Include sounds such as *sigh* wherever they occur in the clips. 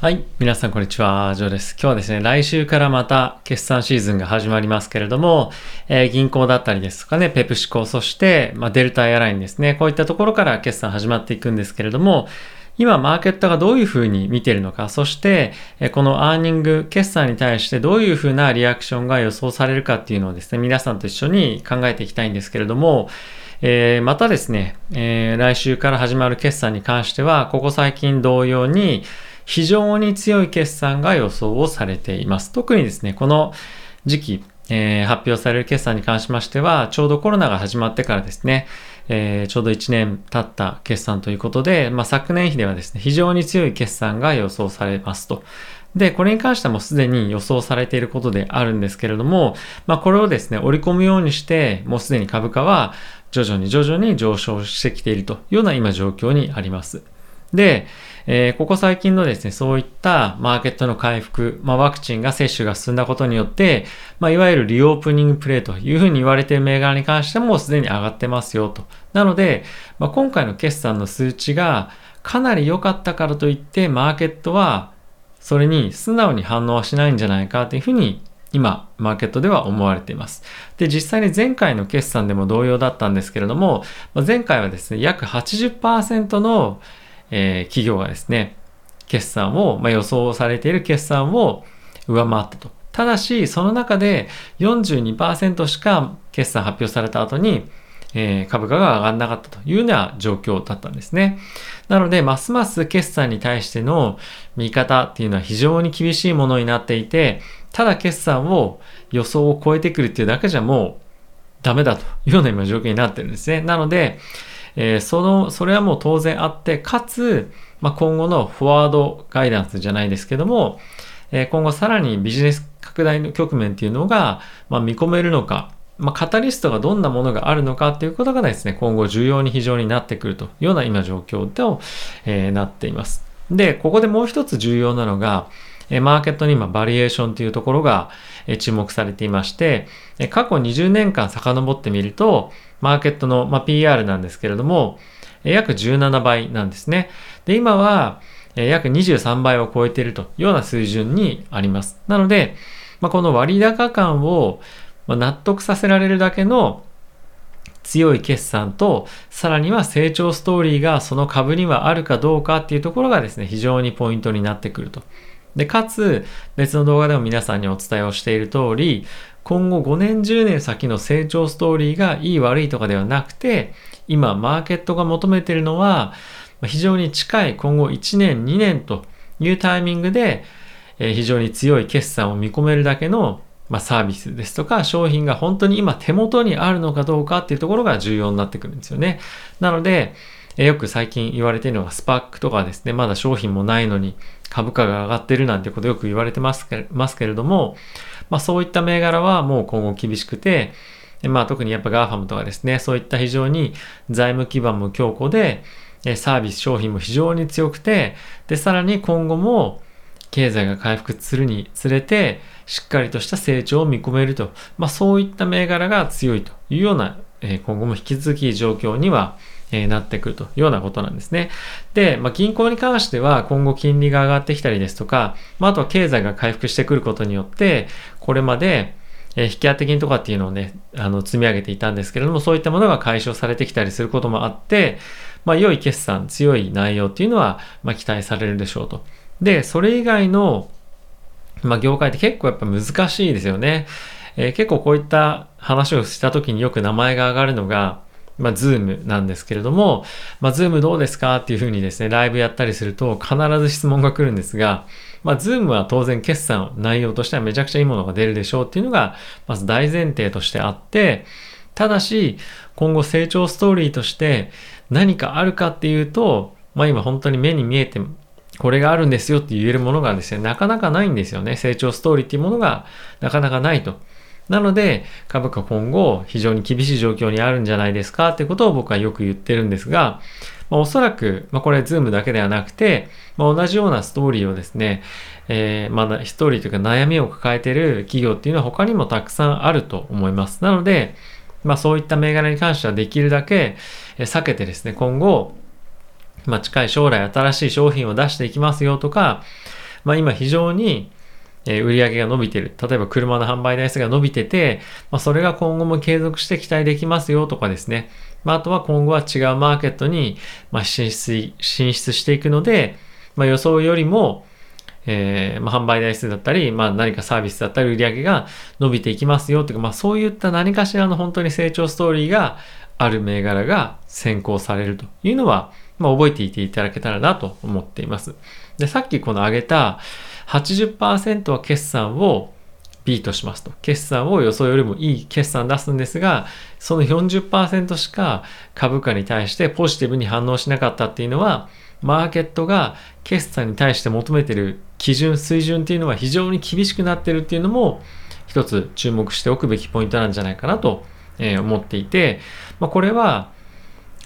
はい。皆さん、こんにちは。ジョーです。今日はですね、来週からまた決算シーズンが始まりますけれども、えー、銀行だったりですとかね、ペプシコ、そして、まあ、デルタエアラインですね、こういったところから決算始まっていくんですけれども、今、マーケットがどういうふうに見ているのか、そして、えこのアーニング、決算に対してどういうふうなリアクションが予想されるかっていうのをですね、皆さんと一緒に考えていきたいんですけれども、えー、またですね、えー、来週から始まる決算に関しては、ここ最近同様に、非常に強い決算が予想をされています。特にですね、この時期、えー、発表される決算に関しましては、ちょうどコロナが始まってからですね、えー、ちょうど1年経った決算ということで、まあ、昨年比ではですね、非常に強い決算が予想されますと。で、これに関してもすでに予想されていることであるんですけれども、まあ、これをですね、織り込むようにして、もうすでに株価は徐々に徐々に上昇してきているというような今状況にあります。で、えー、ここ最近のですね、そういったマーケットの回復、まあ、ワクチンが接種が進んだことによって、まあ、いわゆるリオープニングプレイというふうに言われている銘柄に関してもすでに上がってますよと。なので、まあ、今回の決算の数値がかなり良かったからといって、マーケットはそれに素直に反応はしないんじゃないかというふうに今、マーケットでは思われています。で、実際に前回の決算でも同様だったんですけれども、前回はですね、約80%のえー、企業がですね、決算を、まあ、予想されている決算を上回ったと。ただし、その中で42%しか決算発表された後に、えー、株価が上がらなかったというような状況だったんですね。なので、ますます決算に対しての見方っていうのは非常に厳しいものになっていて、ただ決算を予想を超えてくるっていうだけじゃもうダメだというような今状況になってるんですね。なので、えー、その、それはもう当然あって、かつ、まあ、今後のフォワードガイダンスじゃないですけども、えー、今後さらにビジネス拡大の局面っていうのが、まあ、見込めるのか、まあ、カタリストがどんなものがあるのかっていうことがですね、今後重要に非常になってくるというような今状況と、えー、なっています。で、ここでもう一つ重要なのが、マーケットに今バリエーションというところが注目されていまして、過去20年間遡ってみると、マーケットの、まあ、PR なんですけれども、約17倍なんですね。で、今は約23倍を超えているというような水準にあります。なので、まあ、この割高感を納得させられるだけの強い決算と、さらには成長ストーリーがその株にはあるかどうかっていうところがですね、非常にポイントになってくると。で、かつ、別の動画でも皆さんにお伝えをしている通り、今後5年10年先の成長ストーリーがいい悪いとかではなくて、今マーケットが求めているのは、非常に近い今後1年2年というタイミングで、非常に強い決算を見込めるだけのまあ、サービスですとか商品が本当に今手元にあるのかどうかっていうところが重要になってくるんですよね。なので、えよく最近言われているのがスパックとかですね、まだ商品もないのに株価が上がってるなんてことよく言われてますけれども、まあそういった銘柄はもう今後厳しくて、まあ特にやっぱ GAFAM とかですね、そういった非常に財務基盤も強固で、サービス商品も非常に強くて、で、さらに今後も経済が回復するにつれて、しっかりとした成長を見込めると、まあ、そういった銘柄が強いというような、今後も引き続き状況には、え、なってくるというようなことなんですね。で、まあ、銀行に関しては今後金利が上がってきたりですとか、まあ、あとは経済が回復してくることによって、これまでえ引き当て金とかっていうのをね、あの、積み上げていたんですけれども、そういったものが解消されてきたりすることもあって、まあ、良い決算、強い内容っていうのは、まあ、期待されるでしょうと。で、それ以外の、まあ、業界って結構やっぱ難しいですよね。えー、結構こういった話をした時によく名前が上がるのが、まあ、 Zoom なんですけれども、まあ、 Zoom どうですかっていうふうにですね、ライブやったりすると必ず質問が来るんですが、まあ、 Zoom は当然決算内容としてはめちゃくちゃいいものが出るでしょうっていうのが、まず大前提としてあって、ただし、今後成長ストーリーとして何かあるかっていうと、まあ今本当に目に見えてこれがあるんですよって言えるものがですね、なかなかないんですよね。成長ストーリーっていうものがなかなかないと。なので、株価今後非常に厳しい状況にあるんじゃないですかってことを僕はよく言ってるんですが、まあ、おそらく、まあ、これズームだけではなくて、まあ、同じようなストーリーをですね、えー、まだストーリーというか悩みを抱えている企業っていうのは他にもたくさんあると思います。なので、まあそういった銘柄に関してはできるだけ避けてですね、今後、まあ、近い将来新しい商品を出していきますよとか、まあ、今非常にえ売上が伸びてる。例えば車の販売台数が伸びてて、まあ、それが今後も継続して期待できますよとかですね。まあ、あとは今後は違うマーケットに、ま進出、進出していくので、まあ、予想よりも、えー、まあ、販売台数だったり、まあ、何かサービスだったり売り上げが伸びていきますよというか、まあ、そういった何かしらの本当に成長ストーリーがある銘柄が先行されるというのは、まあ、覚えていていただけたらなと思っています。で、さっきこの挙げた80%は決算をビートしますと。決算を予想よりもいい決算出すんですが、その40%しか株価に対してポジティブに反応しなかったっていうのは、マーケットが決算に対して求めてる基準、水準っていうのは非常に厳しくなってるっていうのも、一つ注目しておくべきポイントなんじゃないかなと思っていて、まあ、これは、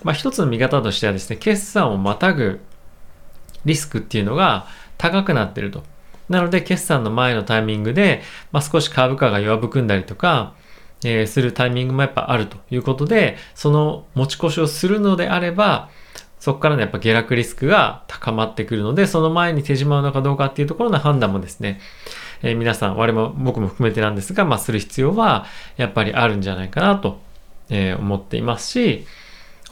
まあ、一つの見方としてはですね、決算をまたぐリスクっていうのが高くなってると。なので、決算の前のタイミングで、まあ、少し株価が弱含んだりとか、えー、するタイミングもやっぱあるということで、その持ち越しをするのであれば、そこからのやっぱ下落リスクが高まってくるので、その前に手締まうのかどうかっていうところの判断もですね、えー、皆さん、我も僕も含めてなんですが、まあ、する必要はやっぱりあるんじゃないかなと、えー、思っていますし、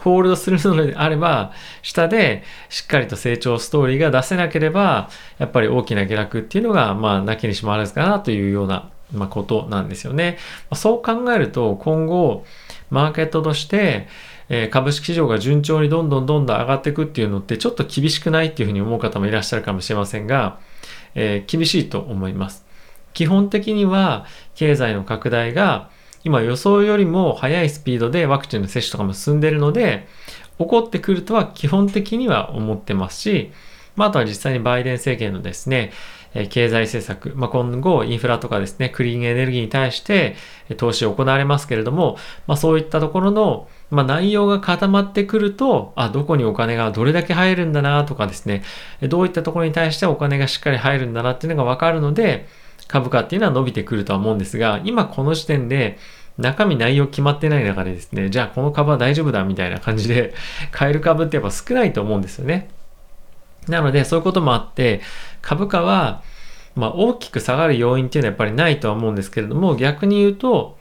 ホールドするのであれば、下でしっかりと成長ストーリーが出せなければ、やっぱり大きな下落っていうのが、まあ、なきにしもあらずかなというような、ま、ことなんですよね。そう考えると、今後、マーケットとして、え株式市場が順調にどんどんどんどん上がっていくっていうのってちょっと厳しくないっていうふうに思う方もいらっしゃるかもしれませんが、えー、厳しいと思います。基本的には経済の拡大が今予想よりも速いスピードでワクチンの接種とかも進んでいるので起こってくるとは基本的には思ってますし、まあ、あとは実際にバイデン政権のですね、経済政策、まあ、今後インフラとかですね、クリーンエネルギーに対して投資を行われますけれども、まあ、そういったところの、まあ、内容が固まってくると、あ、どこにお金がどれだけ入るんだなとかですね、どういったところに対してお金がしっかり入るんだなっていうのがわかるので、株価っていうのは伸びてくるとは思うんですが、今この時点で中身内容決まってない中でですね、じゃあこの株は大丈夫だみたいな感じで *laughs* 買える株ってやっぱ少ないと思うんですよね。なのでそういうこともあって株価はまあ大きく下がる要因っていうのはやっぱりないとは思うんですけれども逆に言うと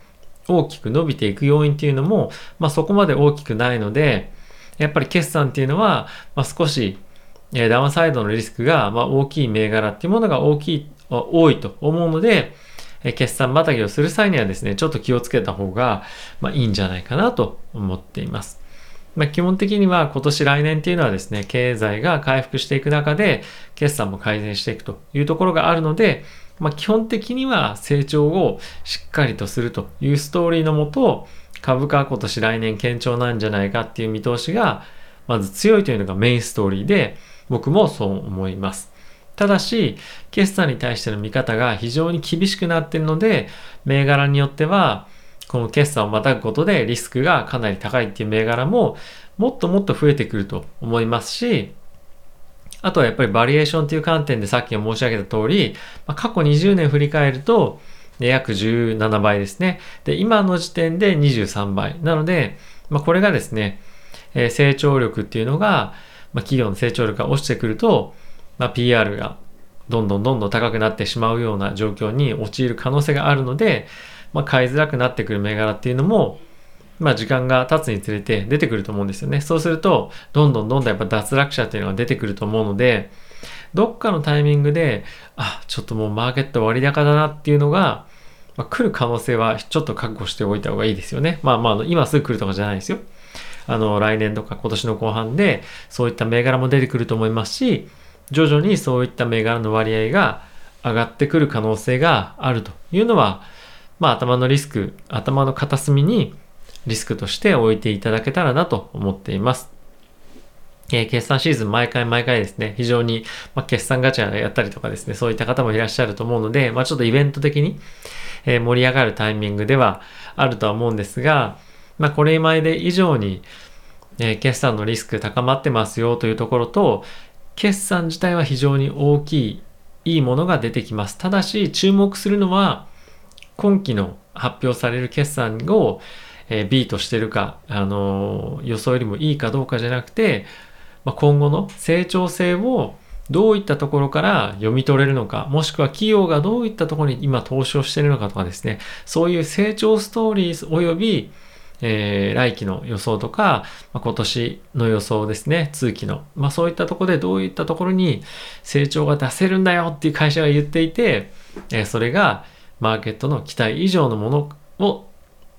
大きく伸びていく要因っていうのもまあそこまで大きくないのでやっぱり決算っていうのはまあ少しダウンサイドのリスクがま大きい銘柄っていうものが大きい多いと思うので決算またぎをする際にはですねちょっと気をつけた方がまあいいんじゃないかなと思っています。まあ、基本的には今年来年っていうのはですね、経済が回復していく中で、決算も改善していくというところがあるので、まあ、基本的には成長をしっかりとするというストーリーのもと、株価は今年来年堅調なんじゃないかっていう見通しが、まず強いというのがメインストーリーで、僕もそう思います。ただし、決算に対しての見方が非常に厳しくなっているので、銘柄によっては、この決算をまたぐことでリスクがかなり高いっていう銘柄ももっともっと増えてくると思いますし、あとはやっぱりバリエーションという観点でさっき申し上げた通り、ま、過去20年振り返ると、約17倍ですね。で、今の時点で23倍。なので、まあ、これがですね、え、成長力っていうのが、まあ、企業の成長力が落ちてくると、まあ、PR がどんどんどんどん高くなってしまうような状況に陥る可能性があるので、まあ、買いづらくなってくる銘柄っていうのも、まあ、時間が経つにつれて出てくると思うんですよね。そうすると、どんどんどんどんやっぱ脱落者っていうのが出てくると思うので、どっかのタイミングで、あ、ちょっともうマーケット割高だなっていうのが、まあ、来る可能性はちょっと覚悟しておいた方がいいですよね。まあまあ、今すぐ来るとかじゃないですよ。あの、来年とか今年の後半で、そういった銘柄も出てくると思いますし、徐々にそういった銘柄の割合が上がってくる可能性があるというのは、まあ頭のリスク、頭の片隅にリスクとして置いていただけたらなと思っています。えー、決算シーズン毎回毎回ですね、非常に、まあ、決算ガチャやったりとかですね、そういった方もいらっしゃると思うので、まあ、ちょっとイベント的に、えー、盛り上がるタイミングではあるとは思うんですが、まあ、これまで以上に、えー、決算のリスク高まってますよというところと、決算自体は非常に大きい、いいものが出てきます。ただし、注目するのは、今期の発表される決算を、えー、ビートしてるか、あのー、予想よりもいいかどうかじゃなくて、まあ、今後の成長性をどういったところから読み取れるのか、もしくは企業がどういったところに今投資をしているのかとかですね、そういう成長ストーリー及び、えー、来期の予想とか、まあ、今年の予想ですね、通期の、まあ、そういったところでどういったところに成長が出せるんだよっていう会社が言っていて、えー、それがマーケットの期待以上のものを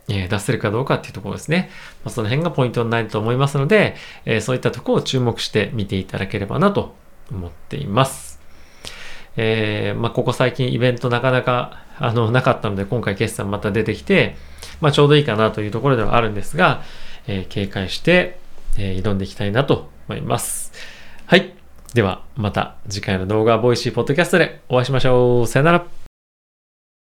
え出せるかどうかっていうところですね。ま、その辺がポイントになると思いますので、え、そういったところを注目して見ていただければなと思っています。えー、まあ、ここ最近イベントなかなかあのなかったので今回決算また出てきて、まあ、ちょうどいいかなというところではあるんですが、えー、警戒して、え挑んでいきたいなと思います。はい。ではまた次回の動画ボイシーポッドキャストでお会いしましょう。さよなら。